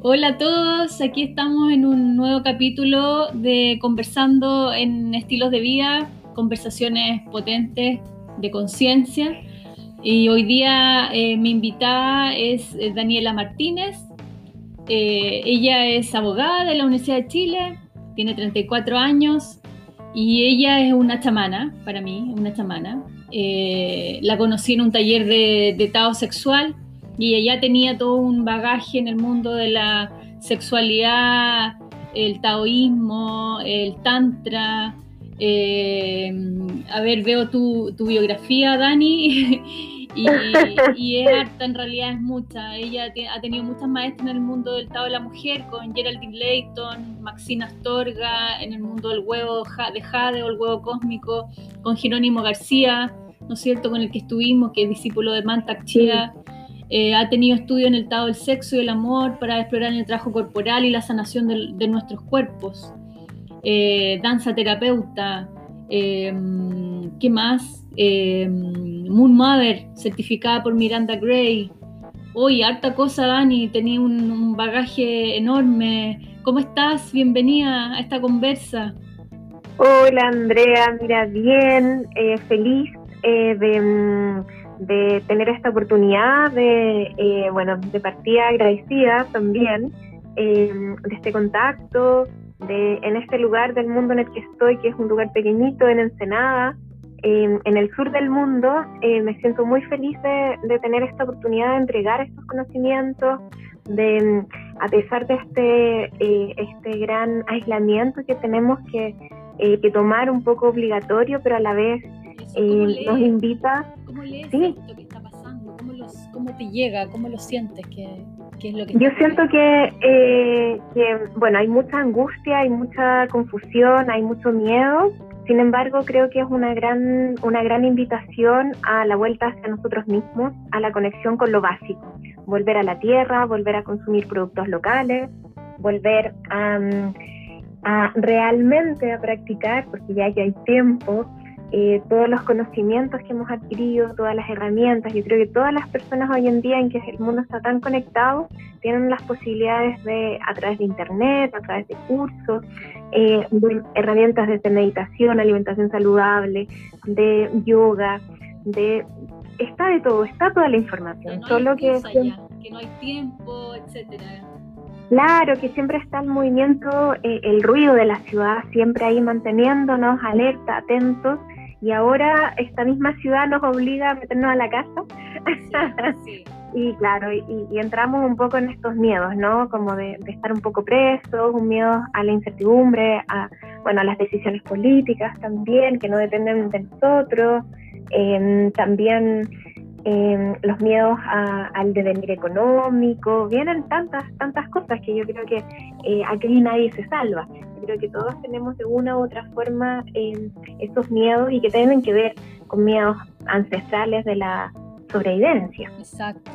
Hola a todos, aquí estamos en un nuevo capítulo de Conversando en Estilos de Vida, conversaciones potentes de conciencia. Y hoy día eh, mi invitada es eh, Daniela Martínez. Eh, ella es abogada de la Universidad de Chile, tiene 34 años y ella es una chamana, para mí, una chamana. la conocí en un taller de, de Tao sexual y ella tenía todo un bagaje en el mundo de la sexualidad, el taoísmo, el tantra. Eh, a ver, veo tu, biografía, Dani, y, y, es harta, en realidad es mucha. Ella ha tenido muchas maestras en el mundo del Tao de la mujer, con Geraldine Layton, Maxina Astorga, en el mundo del huevo de Jade o el huevo cósmico, con Jerónimo García, ¿no es cierto?, con el que estuvimos, que es discípulo de Mantak Chia. Eh, ha tenido estudio en el Tao del sexo y el amor para explorar el trabajo corporal y la sanación de, nuestros cuerpos. Eh, danza terapeuta, eh, ¿qué más? Moon Mother, certificada por Miranda Gray. Hoy, harta cosa, Dani, tenía un, bagaje enorme. ¿Cómo estás? Bienvenida a esta conversa. Hola, Andrea, mira, bien, feliz de mm, de tener esta oportunidad de, eh, bueno, de partida agradecida también eh, de este contacto, de en este lugar del mundo en el que estoy, que es un lugar pequeñito en Ensenada, eh, en el sur del mundo, me siento muy feliz de, tener esta oportunidad de entregar estos conocimientos, de a pesar de este, este gran aislamiento que tenemos que, que tomar un poco obligatorio, pero a la vez nos invita ¿Cómo lees esto que está pasando? ¿Cómo, te llega? ¿Cómo lo sientes? ¿Qué, es lo que Yo siento que, eh, que, bueno, hay mucha angustia, hay mucha confusión, hay mucho miedo. Sin embargo, creo que es una gran, una gran invitación a la vuelta hacia nosotros mismos, a la conexión con lo básico. Volver a la tierra, volver a consumir productos locales, volver a, a realmente a practicar, porque ya que hay tiempo, eh, todos los conocimientos que hemos adquirido, todas las herramientas. Yo creo que todas las personas hoy en día en que el mundo está tan conectado tienen las posibilidades de, a través de Internet, a través de cursos, eh, de herramientas de meditación, alimentación saludable, de yoga, de está de todo, está toda la información. solo que, que no hay tiempo, etcétera. Claro, que siempre está el movimiento, eh, el ruido de la ciudad, siempre ahí manteniéndonos alerta, atentos y ahora esta misma ciudad nos obliga a meternos a la casa. y claro, y, entramos un poco en estos miedos, ¿no? Como de, estar un poco presos, un miedo a la incertidumbre, a, bueno, a las decisiones políticas también, que no dependen de nosotros. Em, también em, los miedos al devenir económico, vienen tantas, tantas cosas que yo creo que eh, aquí nadie se salva creo que todos tenemos de una u otra forma eh, esos miedos y que tienen que ver con miedos ancestrales de la sobrevivencia. Exacto.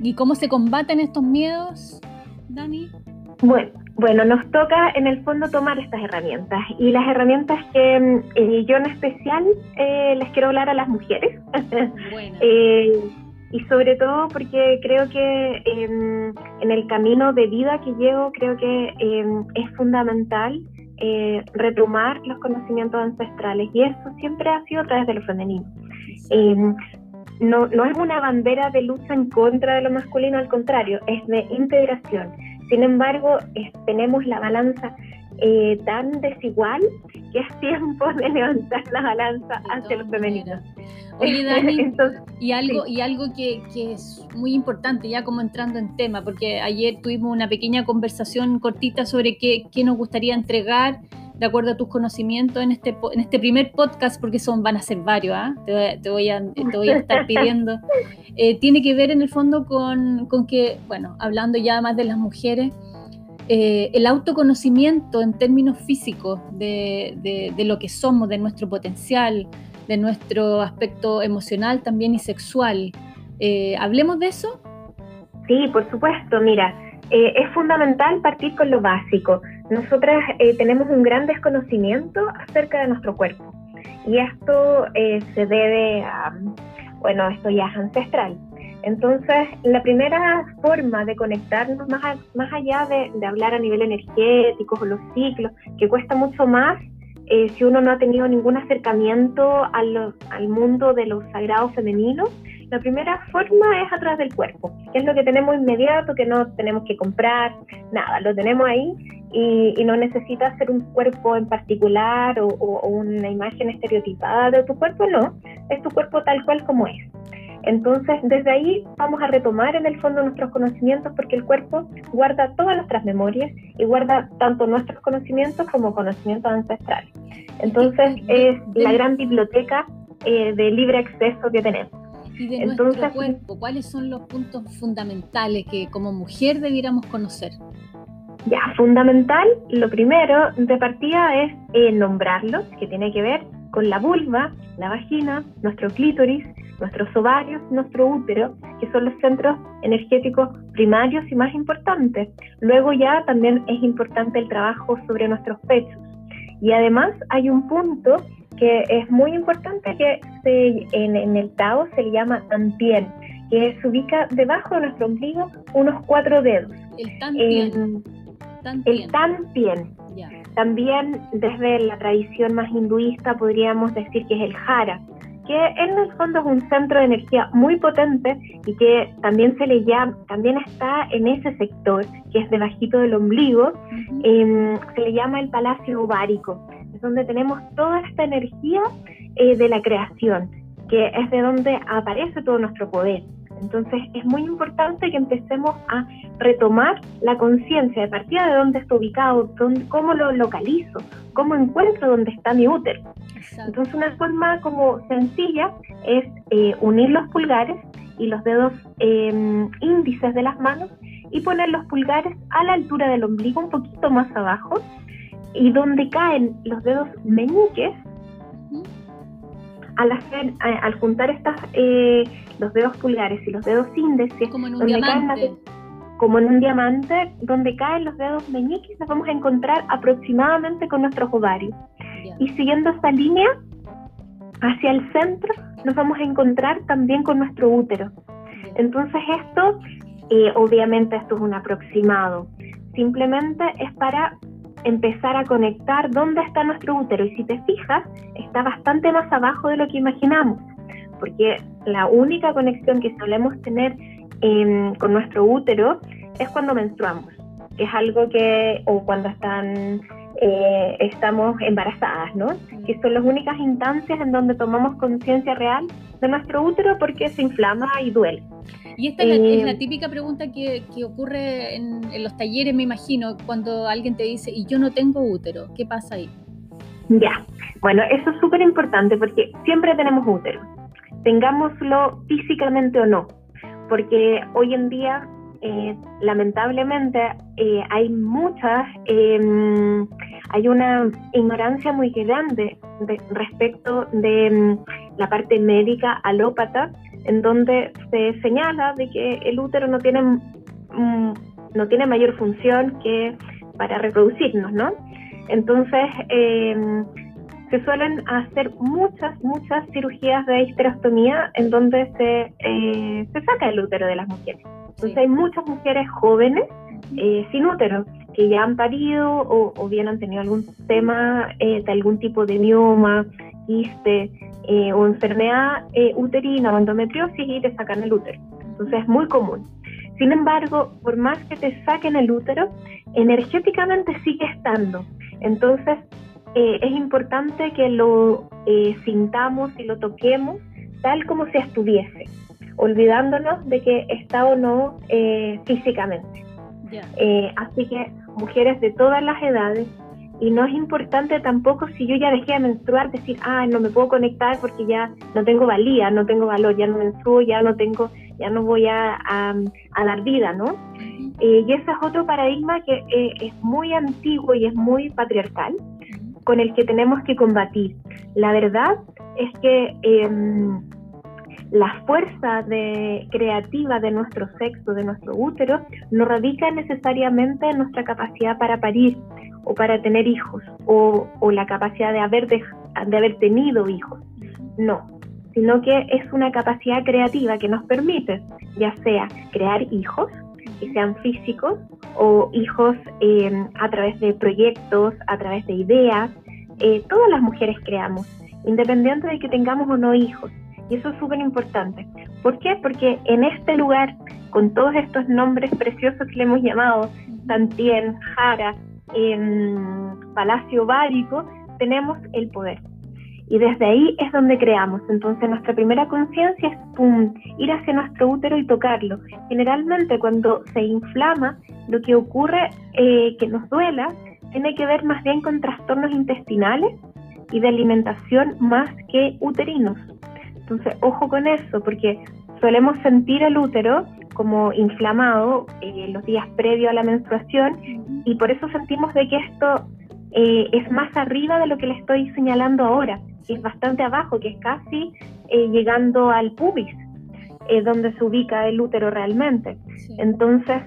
¿Y cómo se combaten estos miedos, Dani? Bueno, bueno, nos toca en el fondo tomar estas herramientas y las herramientas que eh, yo en especial eh, les quiero hablar a las mujeres. eh, y sobre todo porque creo que em, en el camino de vida que llevo, creo que em, es fundamental eh, retomar los conocimientos ancestrales y eso siempre ha sido a través de lo femenino. Em, no, no es una bandera de lucha en contra de lo masculino, al contrario, es de integración. Sin embargo, tenemos la balanza eh, tan desigual que es tiempo de levantar la balanza hacia lo femenino. Oye, Dani, y algo, y algo que, que, es muy importante, ya como entrando en tema, porque ayer tuvimos una pequeña conversación cortita sobre qué, qué nos gustaría entregar de acuerdo a tus conocimientos en este, en este primer podcast, porque son, van a ser varios, ¿ah? te, te, voy a, te voy a estar pidiendo. Eh, tiene que ver en el fondo con, con que, bueno, hablando ya más de las mujeres, eh, el autoconocimiento en términos físicos de, lo que somos, de nuestro potencial, de nuestro aspecto emocional también y sexual. Eh, ¿Hablemos de eso? Sí, por supuesto. Mira, eh, es fundamental partir con lo básico. Nosotras tenemos un gran desconocimiento acerca de nuestro cuerpo y esto se debe a, bueno, esto ya es ancestral. Entonces, la primera forma de conectarnos, más, más allá de, hablar a nivel energético o los ciclos, que cuesta mucho más eh, si uno no ha tenido ningún acercamiento al, al mundo de los sagrados femeninos, la primera forma es a través del cuerpo, que es lo que tenemos inmediato, que no tenemos que comprar, nada, lo tenemos ahí y, y no necesitas ser un cuerpo en particular o, o, una imagen estereotipada de tu cuerpo, no, es tu cuerpo tal cual como es. Entonces, desde ahí vamos a retomar en el fondo nuestros conocimientos porque el cuerpo guarda todas nuestras memorias y guarda tanto nuestros conocimientos como conocimientos ancestrales. Entonces, es la gran biblioteca eh, de libre acceso que tenemos. Y de Entonces, nuestro cuerpo, ¿cuáles son los puntos fundamentales que como mujer debiéramos conocer? Ya, fundamental, lo primero de partida es eh, nombrarlo, que tiene que ver con la vulva, la vagina, nuestro clítoris, nuestros ovarios, nuestro útero, que son los centros energéticos primarios y más importantes. Luego ya también es importante el trabajo sobre nuestros pechos. Y además hay un punto que es muy importante que en, el Tao se le llama Tantien, que se ubica debajo de nuestro ombligo unos cuatro dedos. El Tantien. El Tantien. También desde la tradición más hinduista podríamos decir que es el Jara, que en el fondo es un centro de energía muy potente y que también se le llama, también está en ese sector que es debajito del ombligo, em, se le llama el palacio ovárico, es donde tenemos toda esta energía eh, de la creación, que es de donde aparece todo nuestro poder. Entonces es muy importante que empecemos a retomar la conciencia de partida de dónde está ubicado, cómo lo localizo, cómo encuentro dónde está mi útero. Entonces una forma como sencilla es eh, unir los pulgares y los dedos em, índices de las manos y poner los pulgares a la altura del ombligo, un poquito más abajo, y donde caen los dedos meñiques, al, hacer, al juntar estas, eh, los dedos pulgares y los dedos índices, como en un diamante. como en un diamante, donde caen los dedos meñiques, nos vamos a encontrar aproximadamente con nuestros ovarios. Y siguiendo esta línea, hacia el centro, nos vamos a encontrar también con nuestro útero. Entonces esto, eh, obviamente esto es un aproximado, simplemente es para empezar a conectar dónde está nuestro útero. Y si te fijas, está bastante más abajo de lo que imaginamos, porque la única conexión que solemos tener em, con nuestro útero es cuando menstruamos, que es algo que, o cuando están, eh, estamos embarazadas, ¿no? Que son las únicas instancias en donde tomamos conciencia real de nuestro útero porque se inflama y duele. Y esta es, la, eh, típica pregunta que, ocurre en, los talleres, me imagino, cuando alguien te dice, y yo no tengo útero, ¿qué pasa ahí? Ya, bueno, eso es súper importante porque siempre tenemos útero, tengámoslo físicamente o no, porque hoy en día, eh, lamentablemente, eh, hay muchas, em, hay una ignorancia muy grande respecto de em, la parte médica alópata en donde se señala de que el útero no tiene, mm, no tiene mayor función que para reproducirnos, ¿no? Entonces, em, se suelen hacer muchas, muchas cirugías de histerectomía en donde se, eh, se saca el útero de las mujeres. Entonces hay muchas mujeres jóvenes eh, sin útero que ya han parido o, bien han tenido algún tema eh, de algún tipo de mioma, quiste eh, o enfermedad eh, uterina o endometriosis y te sacan el útero. Entonces es muy común. Sin embargo, por más que te saquen el útero, energéticamente sigue estando. Entonces eh, es importante que lo sintamos y lo toquemos tal como si estuviese, olvidándonos de que está o no físicamente. así que mujeres de todas las edades, y no es importante tampoco si yo ya dejé de menstruar decir, ah, no me puedo conectar porque ya no tengo valía, no tengo valor, ya no menstruo, ya no tengo, ya no voy a, a, dar vida, ¿no? Eh, y ese es otro paradigma que eh, es muy antiguo y es muy patriarcal, con el que tenemos que combatir. La verdad es que em, la fuerza de, creativa de nuestro sexo, de nuestro útero, no radica necesariamente en nuestra capacidad para parir, o para tener hijos o, la capacidad de haber, de, haber tenido hijos. No, sino que es una capacidad creativa que nos permite, ya sea crear hijos, que sean físicos, o hijos eh, a través de proyectos, a través de ideas. Eh, todas las mujeres creamos, independiente de que tengamos o no hijos. Y eso es súper importante. ¿Por qué? Porque en este lugar, con todos estos nombres preciosos que le hemos llamado, Santien, Jara, em, Palacio Bárico, tenemos el poder. Y desde ahí es donde creamos. Entonces nuestra primera conciencia es pum, ir hacia nuestro útero y tocarlo. Generalmente cuando se inflama, lo que ocurre eh, que nos duela tiene que ver más bien con trastornos intestinales y de alimentación más que uterinos. Entonces, ojo con eso, porque solemos sentir el útero como inflamado eh, los días previos a la menstruación y por eso sentimos de que esto eh, es más arriba de lo que le estoy señalando ahora, que es bastante abajo, que es casi eh, llegando al pubis, donde se ubica el útero realmente. Entonces,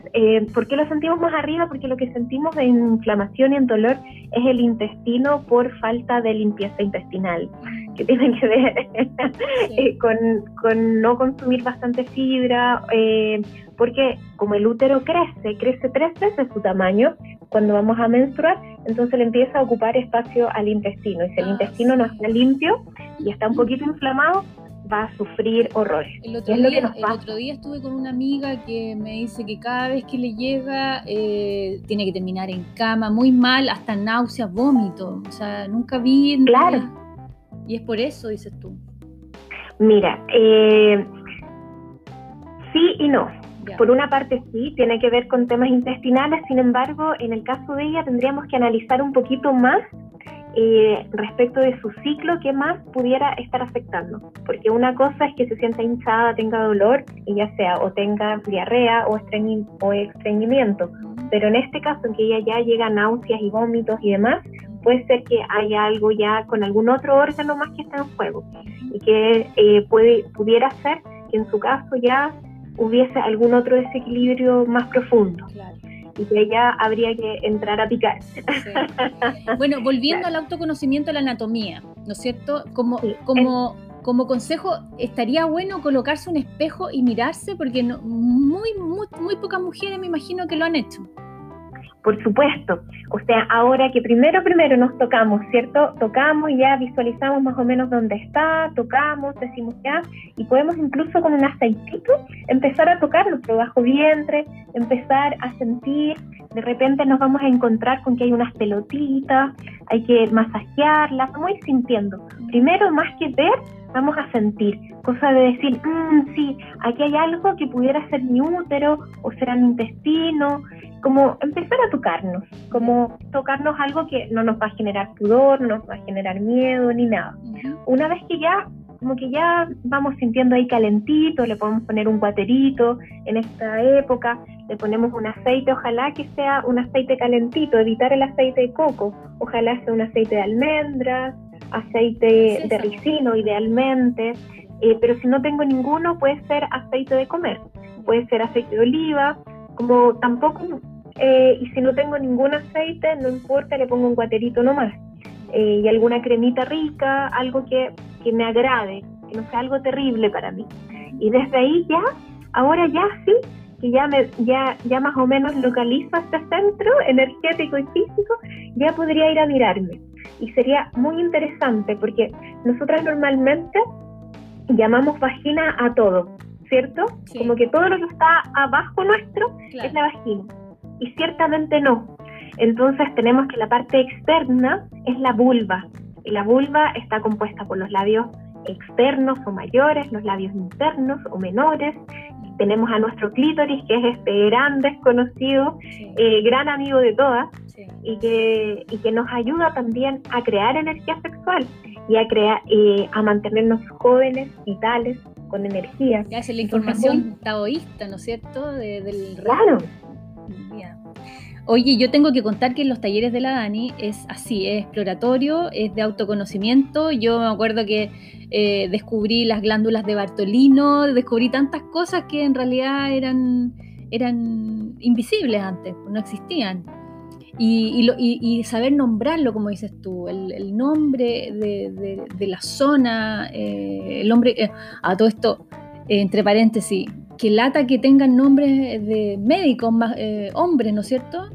¿por qué lo sentimos más arriba? Porque lo que sentimos de inflamación y en dolor es el intestino por falta de limpieza intestinal que tienen que ver eh, con, no consumir bastante fibra, eh, porque como el útero crece, crece tres veces su tamaño cuando vamos a menstruar, entonces le empieza a ocupar espacio al intestino. Y si el ah, intestino no está limpio y está un poquito inflamado, va a sufrir horrores. El otro, día, el otro día estuve con una amiga que me dice que cada vez que le llega eh, tiene que terminar en cama, muy mal, hasta náuseas, vómito. O sea, nunca vi... Claro. Y es por eso, dices tú. Mira, eh, sí y no. Por una parte sí, tiene que ver con temas intestinales, sin embargo, en el caso de ella tendríamos que analizar un poquito más eh, respecto de su ciclo que más pudiera estar afectando. Porque una cosa es que se sienta hinchada, tenga dolor, y ya sea o tenga diarrea o, o estreñimiento. Pero en este caso, en que ella ya llega a náuseas y vómitos y demás, puede ser que haya algo ya con algún otro órgano más que está en juego y que eh, puede, pudiera ser que en su caso ya hubiese algún otro desequilibrio más profundo. Y que ya habría que entrar a picar. Bueno, volviendo al autoconocimiento de la anatomía, ¿no es cierto? Como, como, como consejo, estaría bueno colocarse un espejo y mirarse, porque no, muy, muy, muy pocas mujeres me imagino que lo han hecho. Por supuesto. O sea, ahora que primero, primero nos tocamos, ¿cierto? Tocamos ya visualizamos más o menos dónde está, tocamos, decimos ya, y podemos incluso con un aceitito empezar a tocar nuestro bajo vientre, empezar a sentir, de repente nos vamos a encontrar con que hay unas pelotitas, hay que masajearlas, vamos a ir sintiendo. Primero, más que ver, vamos a sentir, cosa de decir, mmm, sí, aquí hay algo que pudiera ser mi útero o será mi intestino, como empezar a tocarnos, como tocarnos algo que no nos va a generar pudor, no nos va a generar miedo ni nada. Una vez que ya, como que ya vamos sintiendo ahí calentito, le podemos poner un guaterito en esta época, le ponemos un aceite, ojalá que sea un aceite calentito, evitar el aceite de coco, ojalá sea un aceite de almendras, aceite de ricino idealmente, eh, pero si no tengo ninguno puede ser aceite de comer, puede ser aceite de oliva, como tampoco eh, y si no tengo ningún aceite, no importa, le pongo un guaterito nomás. Eh, y alguna cremita rica, algo que, que me agrade, que no sea algo terrible para mí. Y desde ahí ya, ahora ya sí, que ya, me, ya, ya más o menos localizo este centro energético y físico, ya podría ir a mirarme. Y sería muy interesante porque nosotras normalmente llamamos vagina a todo, ¿cierto? Como que todo lo que está abajo nuestro es la vagina y ciertamente no. Entonces tenemos que la parte externa es la vulva. Y la vulva está compuesta por los labios externos o mayores, los labios internos o menores. Tenemos a nuestro clítoris, que es este gran desconocido, eh, gran amigo de todas, y, que, y que nos ayuda también a crear energía sexual y a, crear, eh, a mantenernos jóvenes, vitales, con energía. Ya es la información taoísta, ¿no es cierto? del claro. Oye, yo tengo que contar que en los talleres de la Dani es así, es exploratorio, es de autoconocimiento. Yo me acuerdo que eh, descubrí las glándulas de Bartolino, descubrí tantas cosas que en realidad eran, eran invisibles antes, no existían. y, saber nombrarlo, como dices tú, el, nombre de, la zona, eh, el nombre, eh, a todo esto, entre paréntesis, que lata que tengan nombres de médicos, hombres, ¿no es cierto?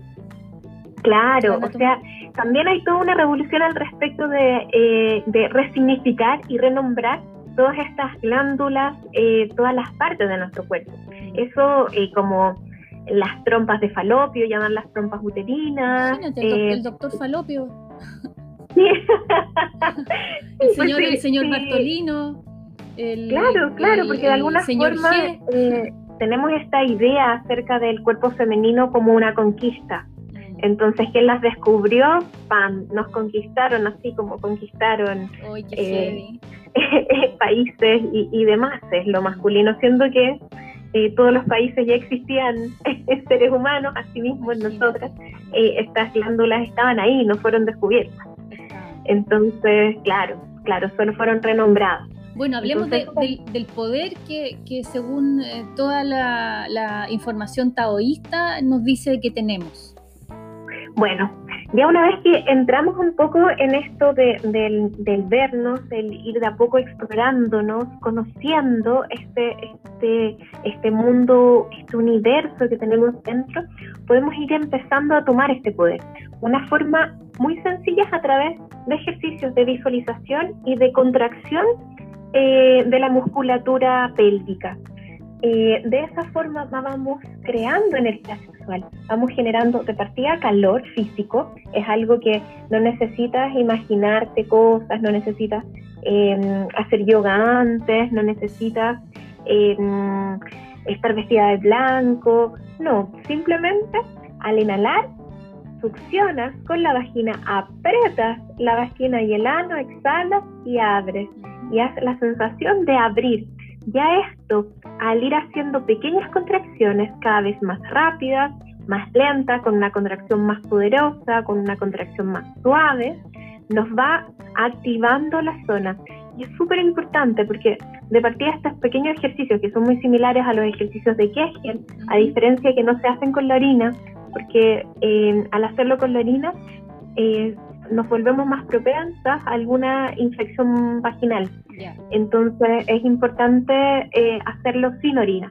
Claro, o sea, también hay toda una revolución al respecto de, de resignificar y renombrar todas estas glándulas, todas las partes de nuestro cuerpo. Eso como las trompas de falopio, llaman las trompas uterinas. Imagínate, el, doctor, eh, Falopio. El señor, el señor Bartolino. Claro, claro, porque de alguna forma eh, tenemos esta idea acerca del cuerpo femenino como una conquista. Mm. Entonces, ¿quién las descubrió? ¡Pam! Nos conquistaron así como conquistaron eh, países y, y demás, es lo masculino, siendo que eh, todos los países ya existían seres humanos, asimismo en nosotras, eh, estas glándulas estaban ahí, no fueron descubiertas. Entonces, claro, claro, solo fueron renombradas. Bueno, hablemos del, poder que, según eh, toda la, la información taoísta nos dice que tenemos. Bueno, ya una vez que entramos un poco en esto del, vernos, del ir de a poco explorándonos, conociendo este, este, este mundo, este universo que tenemos dentro, podemos ir empezando a tomar este poder. Una forma muy sencilla es a través de ejercicios de visualización y de contracción eh, de la musculatura pélvica. Eh, de esa forma vamos creando energía sexual, vamos generando de partida calor físico, es algo que no necesitas imaginarte cosas, no necesitas em, hacer yoga antes, no necesitas em, estar vestida de blanco, no, simplemente al inhalar succionas con la vagina, aprietas la vagina y el ano, exhalas y abres y haces la sensación de abrir ya esto, al ir haciendo pequeñas contracciones cada vez más rápidas, más lentas, con una contracción más poderosa, con una contracción más suave, nos va activando la zona. Y es súper importante porque de partida estos pequeños ejercicios que son muy similares a los ejercicios de Kegel, a diferencia que no se hacen con la orina, porque eh, al hacerlo con la orina eh, nos volvemos más propensas a alguna infección vaginal. Entonces es importante eh, hacerlo sin orina,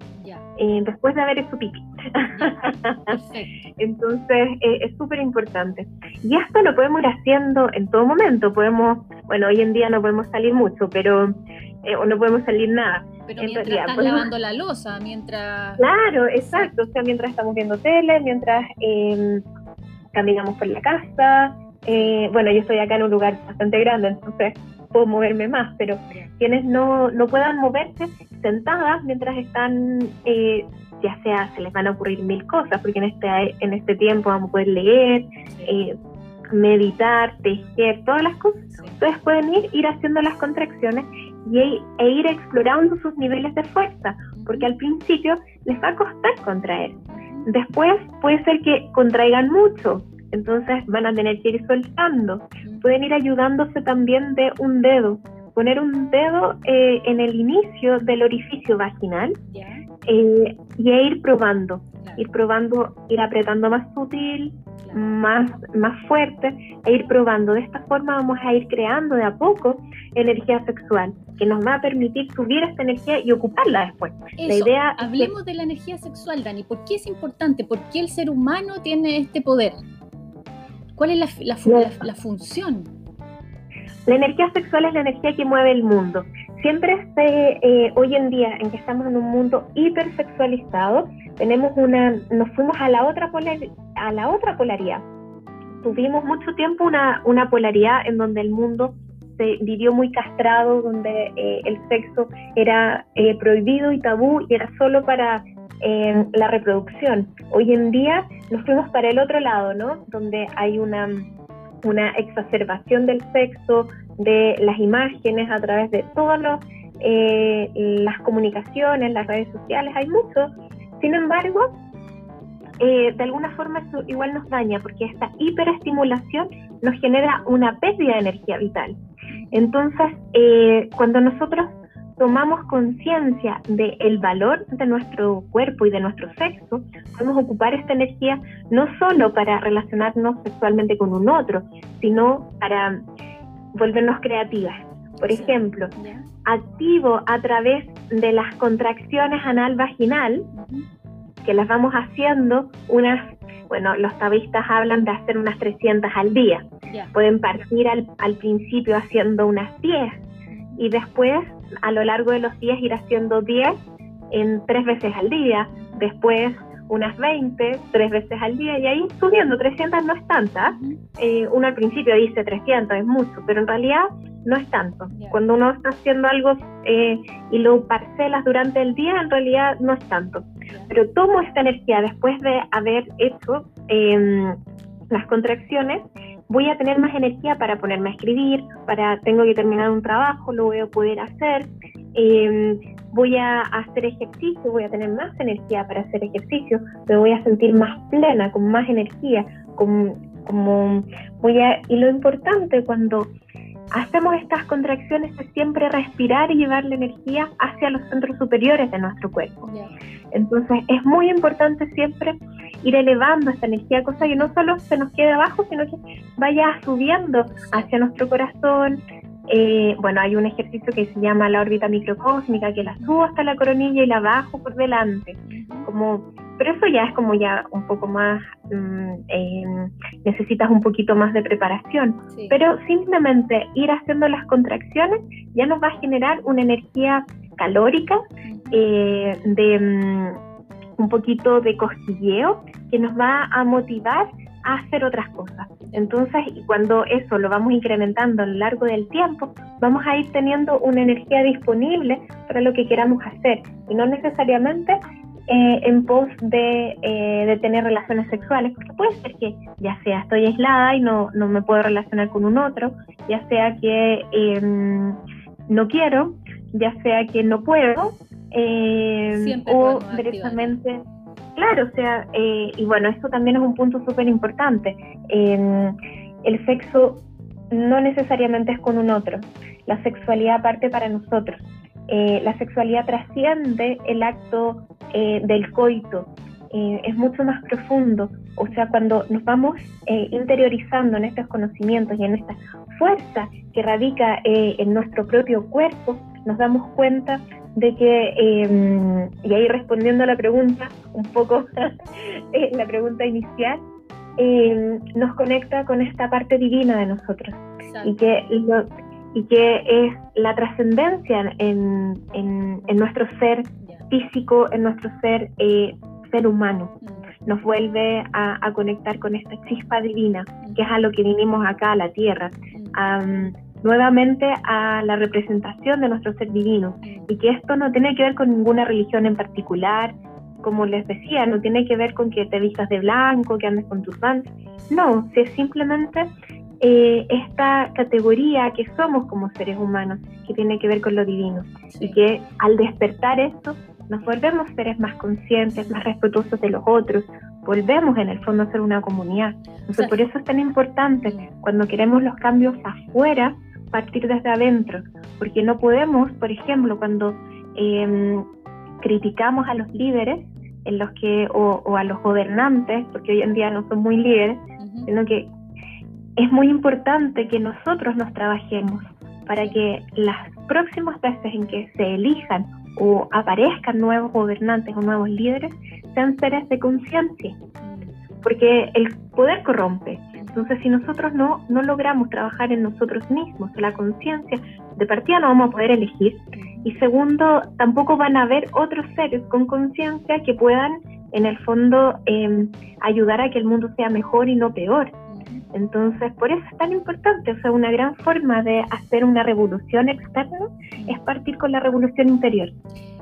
eh, después de haber hecho pipí. Entonces eh, es súper importante. Y esto lo podemos ir haciendo en todo momento. Podemos, bueno, hoy en día no podemos salir mucho, pero o no podemos salir nada. Pero mientras estás lavando la losa, mientras... Claro, exacto. O sea, mientras estamos viendo tele, mientras em, caminamos por la casa, eh, bueno, yo estoy acá en un lugar bastante grande, entonces puedo moverme más, pero quienes no, no puedan moverse sentadas mientras están, eh, ya sea, se les van a ocurrir mil cosas, porque en este, en este tiempo vamos a poder leer, eh, meditar, tejer, todas las cosas. Entonces pueden ir, ir haciendo las contracciones y, e ir explorando sus niveles de fuerza, porque al principio les va a costar contraer. Después puede ser que contraigan mucho, entonces van a tener que ir soltando. Pueden ir ayudándose también de un dedo. Poner un dedo eh, en el inicio del orificio vaginal eh, y ir probando. Ir probando, ir apretando más sutil, más, más fuerte, e ir probando. De esta forma vamos a ir creando de a poco energía sexual, que nos va a permitir subir esta energía y ocuparla después. la idea hablemos de la energía sexual, Dani. ¿Por qué es importante? ¿Por qué el ser humano tiene este poder? ¿Cuál es la, función? La energía sexual es la energía que mueve el mundo. Siempre se, eh, hoy en día, en que estamos en un mundo hipersexualizado, tenemos una, nos fuimos a la otra a la otra polaridad. Tuvimos mucho tiempo una, una polaridad en donde el mundo se vivió muy castrado, donde eh, el sexo era eh, prohibido y tabú y era solo para la reproducción. Hoy en día nos fuimos para el otro lado, ¿no? Donde hay una, una exacerbación del sexo, de las imágenes a través de todas eh, las comunicaciones, las redes sociales, hay mucho. Sin embargo, eh, de alguna forma eso igual nos daña porque esta hiperestimulación nos genera una pérdida de energía vital. Entonces, eh, cuando nosotros tomamos conciencia del valor de nuestro cuerpo y de nuestro sexo, podemos ocupar esta energía no solo para relacionarnos sexualmente con un otro, sino para volvernos creativas. Por ejemplo, activo a través de las contracciones anal-vaginal, que las vamos haciendo unas, bueno, los tabistas hablan de hacer unas 300 al día. Pueden partir al, al principio haciendo unas 10 y después a lo largo de los días ir haciendo 10 en tres veces al día, después unas 20, tres veces al día y ahí subiendo, 300 no es tanta. Eh, uno al principio dice 300 es mucho, pero en realidad no es tanto. Cuando uno está haciendo algo eh, y lo parcelas durante el día, en realidad no es tanto. Pero tomo esta energía después de haber hecho em, las contracciones voy a tener más energía para ponerme a escribir, para tengo que terminar un trabajo, lo voy a poder hacer, em, voy a hacer ejercicio, voy a tener más energía para hacer ejercicio, me voy a sentir más plena, con más energía, con, como voy a, y lo importante cuando hacemos estas contracciones es siempre respirar y llevar la energía hacia los centros superiores de nuestro cuerpo. Entonces es muy importante siempre ir elevando esta energía, cosa que no solo se nos quede abajo, sino que vaya subiendo hacia nuestro corazón. Eh, bueno, hay un ejercicio que se llama la órbita microcósmica, que la subo hasta la coronilla y la bajo por delante. Como, pero eso ya es como ya un poco más, mm, em, necesitas un poquito más de preparación. Pero simplemente ir haciendo las contracciones ya nos va a generar una energía calórica eh, de mm, un poquito de cosquilleo que nos va a motivar a hacer otras cosas. Entonces, cuando eso lo vamos incrementando a lo largo del tiempo, vamos a ir teniendo una energía disponible para lo que queramos hacer y no necesariamente eh, en pos de, eh, tener relaciones sexuales, porque puede ser que ya sea estoy aislada y no, no me puedo relacionar con un otro, ya sea que em, no quiero, ya sea que no puedo, eh, o directamente, claro, o sea, eh, y bueno, esto también es un punto súper importante. el sexo no necesariamente es con un otro, la sexualidad parte para nosotros. Eh, la sexualidad trasciende el acto del coito, es mucho más profundo. O sea, cuando nos vamos interiorizando en estos conocimientos y en esta fuerza que radica en nuestro propio cuerpo, nos damos cuenta de que, em, y ahí respondiendo a la pregunta, un poco eh, la pregunta inicial, em, nos conecta con esta parte divina de nosotros y que, y que es la trascendencia en, en, nuestro ser físico, en nuestro ser eh, ser humano. Mm. Nos vuelve a, conectar con esta chispa divina, mm. que es a lo que vinimos acá a la tierra. Mm nuevamente a la representación de nuestro ser divino y que esto no tiene que ver con ninguna religión en particular, como les decía, no tiene que ver con que te vistas de blanco, que andes con turbante, no, es simplemente eh, esta categoría que somos como seres humanos, que tiene que ver con lo divino y que al despertar esto nos volvemos seres más conscientes, más respetuosos de los otros, volvemos en el fondo a ser una comunidad. Entonces, por eso es tan importante cuando queremos los cambios afuera, partir desde adentro, porque no podemos, por ejemplo, cuando em, criticamos a los líderes en los que, o, a los gobernantes, porque hoy en día no son muy líderes, sino que es muy importante que nosotros nos trabajemos para que las próximas veces en que se elijan o aparezcan nuevos gobernantes o nuevos líderes sean seres de conciencia, porque el poder corrompe, entonces, si nosotros no, no logramos trabajar en nosotros mismos, la conciencia, de partida no vamos a poder elegir. Y segundo, tampoco van a haber otros seres con conciencia que puedan, en el fondo, em, ayudar a que el mundo sea mejor y no peor. Entonces, por eso es tan importante, o sea, una gran forma de hacer una revolución externa es partir con la revolución interior.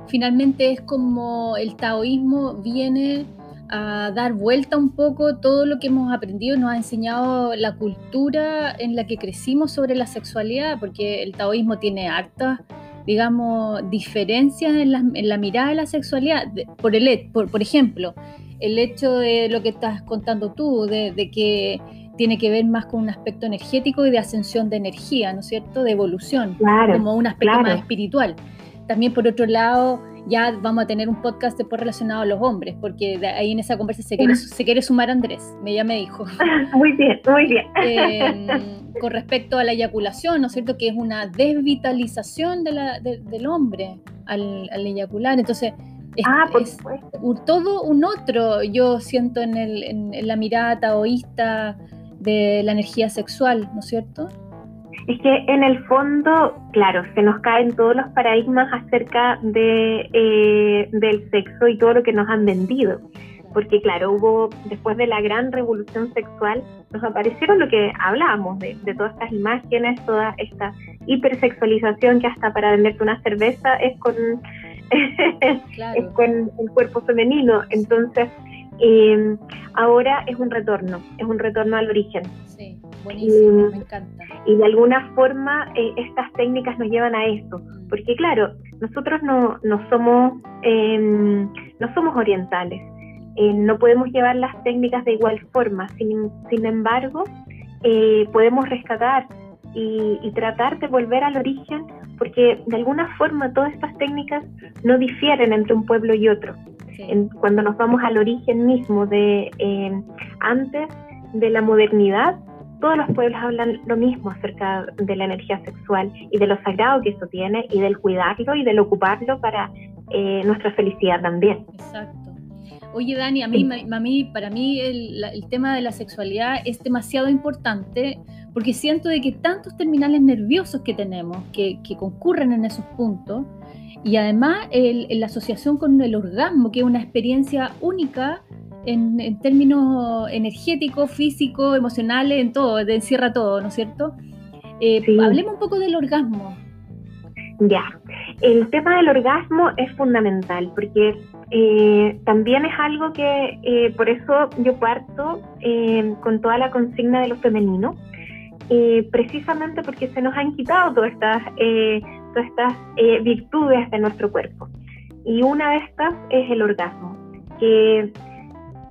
Finalmente es como el taoísmo viene a dar vuelta un poco todo lo que hemos aprendido, nos ha enseñado la cultura en la que crecimos sobre la sexualidad, porque el taoísmo tiene hartas, digamos, diferencias en la, mirada de la sexualidad. por, el, por, por, ejemplo, el hecho de lo que estás contando tú, de, que tiene que ver más con un aspecto energético y de ascensión de energía, ¿no es cierto? De evolución, como un aspecto más espiritual. también por otro lado ya vamos a tener un podcast después relacionado a los hombres, porque ahí en esa conversa se quiere, se quiere sumar Andrés, ya me dijo. Muy bien, muy bien. Em, con respecto a la eyaculación, ¿no es cierto? Que es una desvitalización de la, del hombre al, eyacular. Entonces, es, ah, todo un otro, yo siento en, el, en la mirada taoísta de la energía sexual, ¿no es cierto? Es que en el fondo, claro, se nos caen todos los paradigmas acerca de, eh, del sexo y todo lo que nos han vendido. Porque claro, hubo, después de la gran revolución sexual, nos aparecieron lo que hablábamos, de, todas estas imágenes, toda esta hipersexualización que hasta para venderte una cerveza es con, es con el cuerpo femenino. Entonces, eh, ahora es un retorno, es un retorno al origen. Sí. Buenísimo, me encanta. Y de alguna forma eh, estas técnicas nos llevan a eso, mm. porque claro, nosotros no, no somos, em, no somos orientales, eh, no podemos llevar las técnicas de igual forma, sin, sin embargo, eh, podemos rescatar y, tratar de volver al origen, porque de alguna forma todas estas técnicas no difieren entre un pueblo y otro. cuando nos vamos al origen mismo de em, antes de la modernidad, todos los pueblos hablan lo mismo acerca de la energía sexual y de lo sagrado que eso tiene y del cuidarlo y del ocuparlo para eh, nuestra felicidad también. Exacto. Oye, Dani, a mí, a mí para mí el, tema de la sexualidad es demasiado importante porque siento de que tantos terminales nerviosos que tenemos que, concurren en esos puntos y además la asociación con el orgasmo, que es una experiencia única en, términos energéticos, físicos, emocionales, en todo, encierra todo, ¿no es cierto? Eh, hablemos un poco del orgasmo. Ya, el tema del orgasmo es fundamental porque eh, también es algo que eh, por eso yo parto con toda la consigna de lo femenino, precisamente porque se nos han quitado todas estas, estas virtudes de nuestro cuerpo. Y una de estas es el orgasmo, que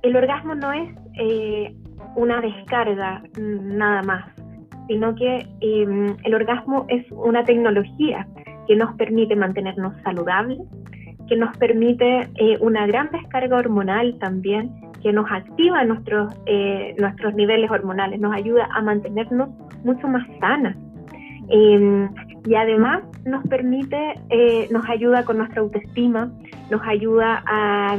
el orgasmo no es eh, una descarga nada más, sino que em, el orgasmo es una tecnología que nos permite mantenernos saludables, que nos permite eh, una gran descarga hormonal también, que nos activa nuestros, eh, nuestros niveles hormonales, nos ayuda a mantenernos mucho más sanas. Em, y además nos permite, nos ayuda con nuestra autoestima, nos ayuda a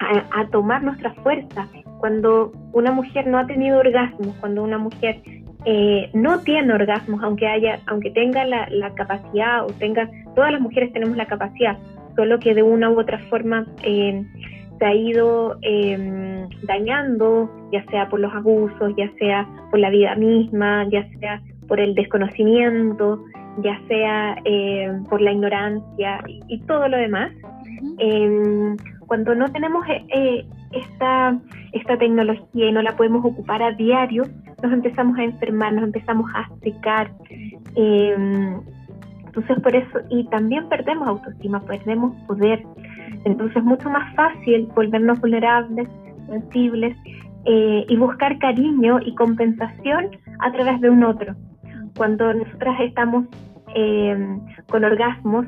a, tomar nuestra fuerza. Cuando una mujer no ha tenido orgasmos, cuando una mujer eh, no tiene orgasmos, aunque haya, aunque tenga la, capacidad o tenga, todas las mujeres tenemos la capacidad, solo que de una u otra forma eh, se ha ido em, dañando, ya sea por los abusos, ya sea por la vida misma, ya sea por el desconocimiento, ya sea eh, por la ignorancia y, todo lo demás. Cuando no tenemos eh, eh, esta, esta tecnología y no la podemos ocupar a diario, nos empezamos a enfermar, nos empezamos a secar. Em, entonces, por eso, y también perdemos autoestima, perdemos poder. Entonces, es mucho más fácil volvernos vulnerables, sensibles eh, y buscar cariño y compensación a través de un otro. Cuando nosotras estamos em, con orgasmos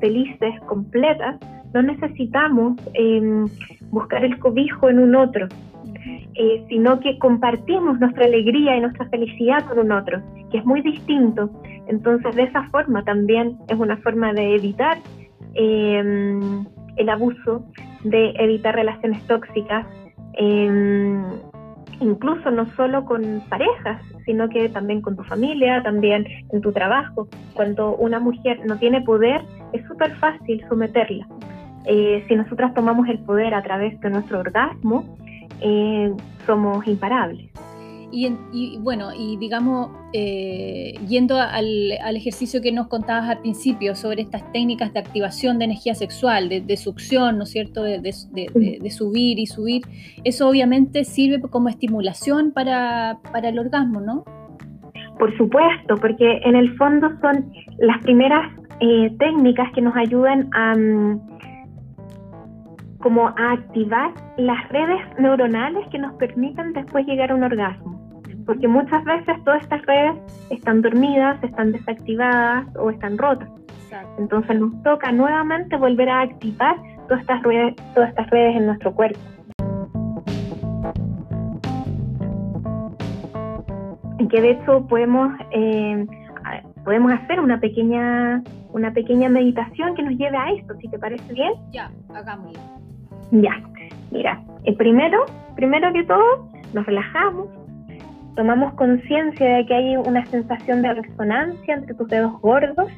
felices, completas, no necesitamos em, buscar el cobijo en un otro, eh, sino que compartimos nuestra alegría y nuestra felicidad con un otro, que es muy distinto. Entonces, de esa forma también es una forma de evitar em, el abuso, de evitar relaciones tóxicas, incluso no solo con parejas, sino que también con tu familia, también en tu trabajo. Cuando una mujer no tiene poder, es súper fácil someterla. Eh, si nosotras tomamos el poder a través de nuestro orgasmo, eh, somos imparables. Y, bueno, y digamos, eh, yendo al, ejercicio que nos contabas al principio sobre estas técnicas de activación de energía sexual, de, succión, ¿no es cierto?, de, subir y subir, eso obviamente sirve como estimulación para, para el orgasmo, ¿no? Por supuesto, porque en el fondo son las primeras técnicas que nos ayudan a... Mm, como a activar las redes neuronales que nos permitan después llegar a un orgasmo. Porque muchas veces todas estas redes están dormidas, están desactivadas o están rotas. Entonces nos toca nuevamente volver a activar todas estas redes, todas estas redes en nuestro cuerpo. Y que de hecho podemos, eh, podemos hacer una pequeña, una pequeña meditación que nos lleve a esto, si te parece bien. Ya, hagámoslo. Ya, mira, el primero, primero que todo, nos relajamos, tomamos conciencia de que hay una sensación de resonancia entre tus dedos gordos,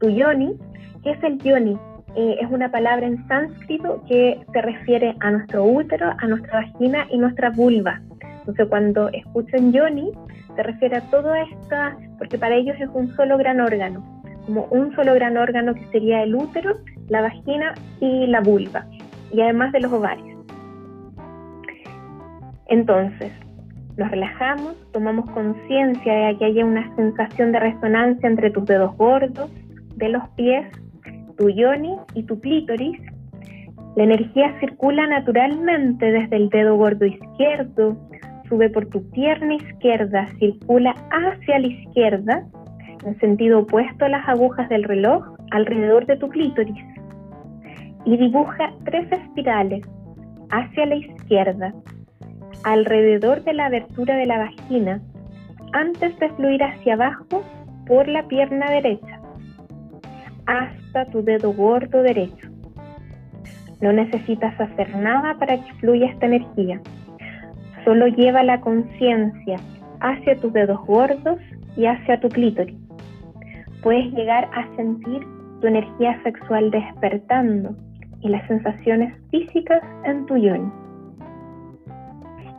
tu yoni. ¿Qué es el yoni? Eh, es una palabra en sánscrito que se refiere a nuestro útero, a nuestra vagina y nuestra vulva. Entonces cuando escuchan yoni, se refiere a todo esto, porque para ellos es un solo gran órgano, como un solo gran órgano que sería el útero, la vagina y la vulva, y además de los ovarios. Entonces, nos relajamos, tomamos conciencia de que haya una sensación de resonancia entre tus dedos gordos, de los pies, tu yoni y tu clítoris. La energía circula naturalmente desde el dedo gordo izquierdo, sube por tu pierna izquierda, circula hacia la izquierda, en sentido opuesto a las agujas del reloj, alrededor de tu clítoris. Y dibuja tres espirales hacia la izquierda, alrededor de la abertura de la vagina antes de fluir hacia abajo por la pierna derecha hasta tu dedo gordo derecho. No necesitas hacer nada para que fluya esta energía. Solo lleva la conciencia hacia tus dedos gordos y hacia tu clítoris. Puedes llegar a sentir tu energía sexual despertando y las sensaciones físicas en tu yoni.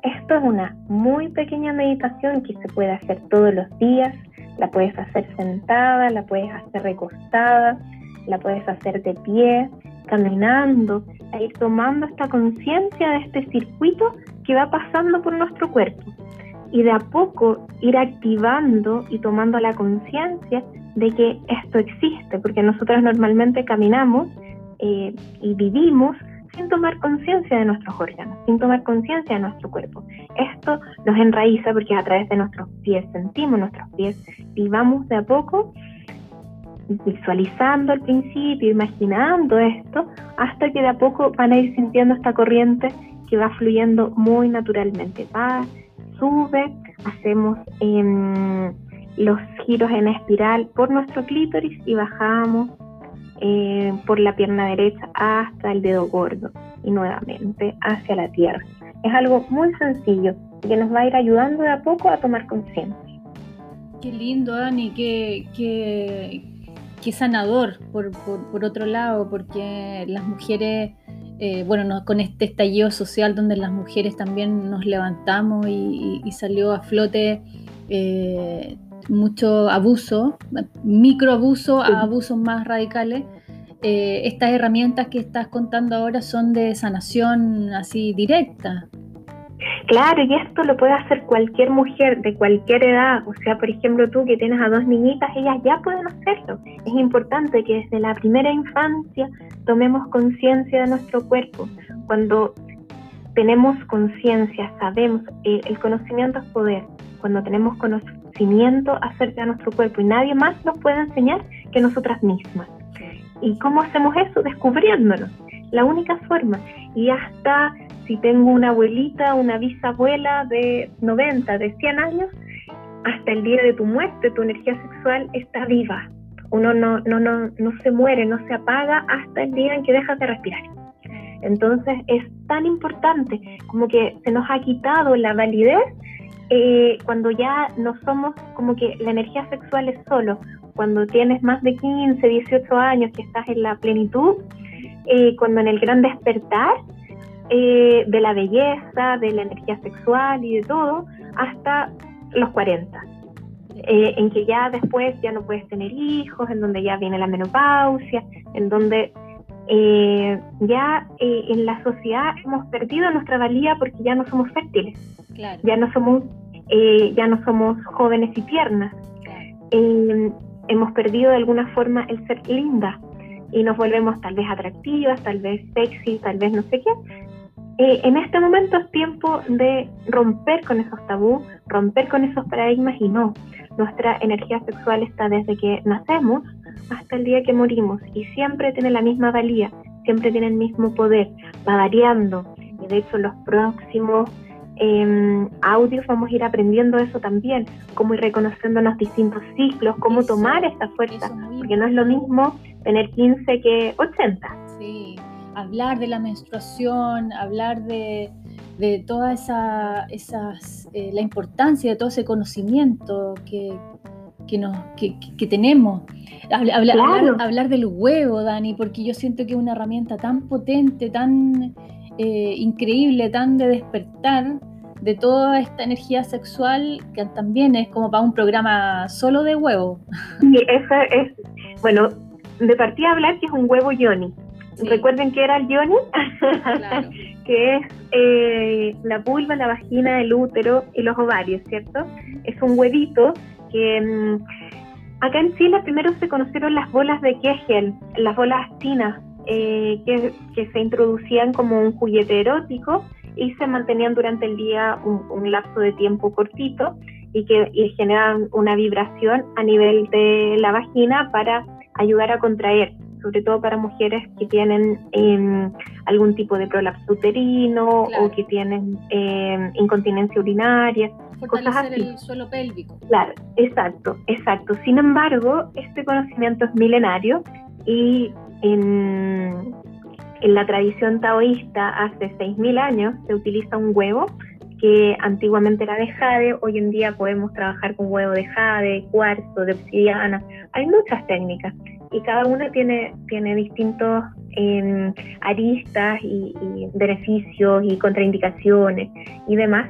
Esto es una muy pequeña meditación que se puede hacer todos los días. La puedes hacer sentada, la puedes hacer recostada, la puedes hacer de pie, caminando, e ir tomando esta conciencia de este circuito que va pasando por nuestro cuerpo. Y de a poco ir activando y tomando la conciencia de que esto existe, porque nosotros normalmente caminamos eh, y vivimos sin tomar conciencia de nuestros órganos, sin tomar conciencia de nuestro cuerpo. Esto nos enraiza porque a través de nuestros pies sentimos nuestros pies y vamos de a poco visualizando al principio, imaginando esto, hasta que de a poco van a ir sintiendo esta corriente que va fluyendo muy naturalmente. Va, sube, hacemos em, los giros en espiral por nuestro clítoris y bajamos eh, por la pierna derecha hasta el dedo gordo y nuevamente hacia la tierra. Es algo muy sencillo que nos va a ir ayudando de a poco a tomar conciencia. Qué lindo, Dani, qué, qué, sanador, por, por, otro lado, porque las mujeres, eh, bueno, con este estallido social donde las mujeres también nos levantamos y, salió a flote eh, mucho abuso, microabuso a abusos más radicales. Eh, estas herramientas que estás contando ahora son de sanación así directa. Claro, y esto lo puede hacer cualquier mujer de cualquier edad. O sea, por ejemplo, tú que tienes a dos niñitas, ellas ya pueden hacerlo. Es importante que desde la primera infancia tomemos conciencia de nuestro cuerpo. Cuando tenemos conciencia, sabemos, eh, el conocimiento es poder. Cuando tenemos conocimiento acerca de nuestro cuerpo y nadie más nos puede enseñar que nosotras mismas. ¿Y cómo hacemos eso? Descubriéndonos. La única forma. Y hasta si tengo una abuelita, una bisabuela de 90, de 100 años, hasta el día de tu muerte, tu energía sexual está viva. Uno no, no, no, no se muere, no se apaga hasta el día en que dejas de respirar. Entonces es tan importante como que se nos ha quitado la validez eh, cuando ya no somos como que la energía sexual es solo, cuando tienes más de 15, 18 años que estás en la plenitud, eh, cuando en el gran despertar eh, de la belleza, de la energía sexual y de todo, hasta los 40. en que ya después ya no puedes tener hijos, en donde ya viene la menopausia, en donde eh, ya eh, en la sociedad hemos perdido nuestra valía porque ya no somos fértiles, ya no somos eh, ya no somos jóvenes y tiernas. hemos perdido de alguna forma el ser linda y nos volvemos tal vez atractivas, tal vez sexy, tal vez no sé qué. en este momento es tiempo de romper con esos tabús, romper con esos paradigmas y no. Nuestra energía sexual está desde que nacemos hasta el día que morimos y siempre tiene la misma valía, siempre tiene el mismo poder, va variando. Y de hecho, los próximos eh, audios vamos a ir aprendiendo eso también, cómo ir reconociendo los distintos ciclos, cómo tomar esta fuerza, porque no es lo mismo tener 15 que 80. Sí, hablar de la menstruación, hablar de, de toda esa, esas, eh, la importancia de todo ese conocimiento que, que, nos, que, que tenemos. Hablar, hablar, del huevo, Dani, porque yo siento que es una herramienta tan potente, tan eh, increíble, tan de despertar de toda esta energía sexual que también es como para un programa solo de huevo. Sí, eso es, bueno, de partida hablar que es un huevo yoni. Recuerden que era el yoni, que es eh, la vulva, la vagina, el útero y los ovarios, ¿cierto? Es un huevito que mm, acá en Chile primero se conocieron las bolas de Kegel, las bolas chinas, eh, que, que, se introducían como un juguete erótico y se mantenían durante el día un, lapso de tiempo cortito y que y generan una vibración a nivel de la vagina para ayudar a contraer, sobre todo para mujeres que tienen em, algún tipo de prolapso uterino o que tienen em, incontinencia urinaria. Cosas así. el suelo pélvico. Claro, exacto, exacto. Sin embargo, este conocimiento es milenario y en, la tradición taoísta hace 6.000 años se utiliza un huevo que antiguamente era de jade, hoy en día podemos trabajar con huevo de jade, cuarzo, de obsidiana, hay muchas técnicas y cada una tiene, tiene distintos em, aristas y, beneficios y contraindicaciones y demás.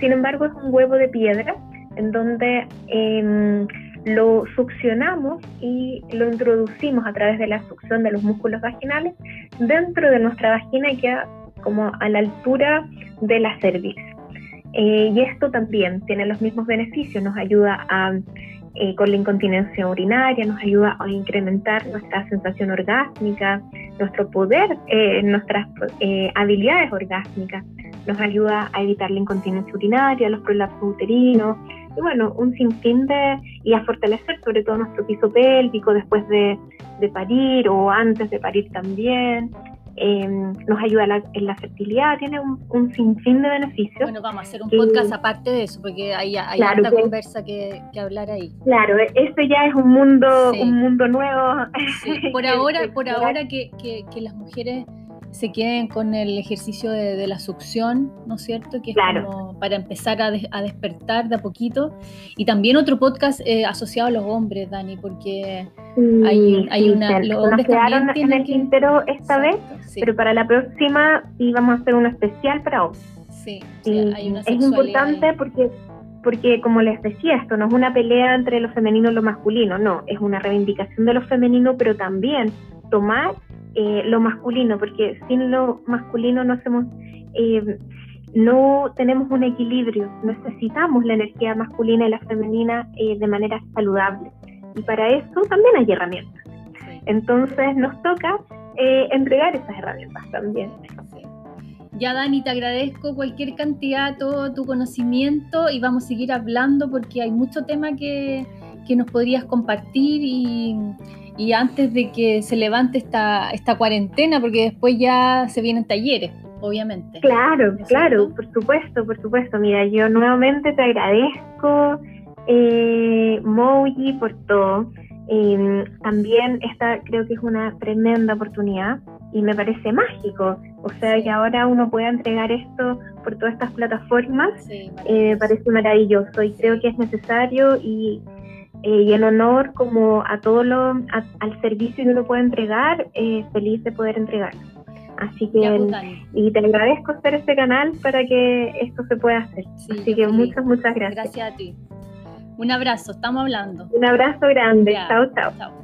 Sin embargo, es un huevo de piedra en donde em, lo succionamos y lo introducimos a través de la succión de los músculos vaginales dentro de nuestra vagina y queda como a la altura de la cervix. Eh, y esto también tiene los mismos beneficios, nos ayuda eh, con la incontinencia urinaria, nos ayuda a incrementar nuestra sensación orgásmica, nuestro poder, eh, nuestras habilidades orgásmicas, nos ayuda a evitar la incontinencia urinaria, los prolapsos uterinos, y bueno, un sinfín de, y a fortalecer sobre todo nuestro piso pélvico después de, parir o antes de parir también. Em, nos ayuda en la fertilidad, tiene un, sinfín de beneficios. Bueno, vamos a hacer un podcast aparte de eso, porque hay, hay conversa que, hablar ahí. Claro, este ya es un mundo, un mundo nuevo. Por ahora, por ahora que, que las mujeres se queden con el ejercicio de, la succión, ¿no es cierto? Que es como para empezar a, despertar de a poquito. Y también otro podcast eh, asociado a los hombres, Dani, porque hay, hay una... Los hombres quedaron en el quintero esta vez, pero para la próxima íbamos a hacer uno especial para hombres. Sí, hay una es importante porque porque como les decía, esto no es una pelea entre lo femenino y lo masculino, no, es una reivindicación de lo femenino, pero también tomar eh, lo masculino, porque sin lo masculino no hacemos, eh, no tenemos un equilibrio, necesitamos la energía masculina y la femenina eh, de manera saludable. Y para eso también hay herramientas. Entonces nos toca entregar esas herramientas también. Ya Dani, te agradezco cualquier cantidad, todo tu conocimiento y vamos a seguir hablando porque hay mucho tema que, que nos podrías compartir y, y antes de que se levante esta, esta cuarentena, porque después ya se vienen talleres, obviamente. Claro, claro, por supuesto, por supuesto. Mira, yo nuevamente te agradezco, eh, Mouji, por todo. Em, también esta creo que es una tremenda oportunidad y me parece mágico. O sea, que ahora uno pueda entregar esto por todas estas plataformas, sí, eh, parece maravilloso y creo que es necesario y eh, y en honor como a todo lo, al servicio que uno puede entregar, eh, feliz de poder entregar. Así que, pues, y te agradezco hacer este canal para que esto se pueda hacer. Así que muchas, muchas gracias. Gracias a ti. Un abrazo, estamos hablando. Un abrazo grande. Chao, chao.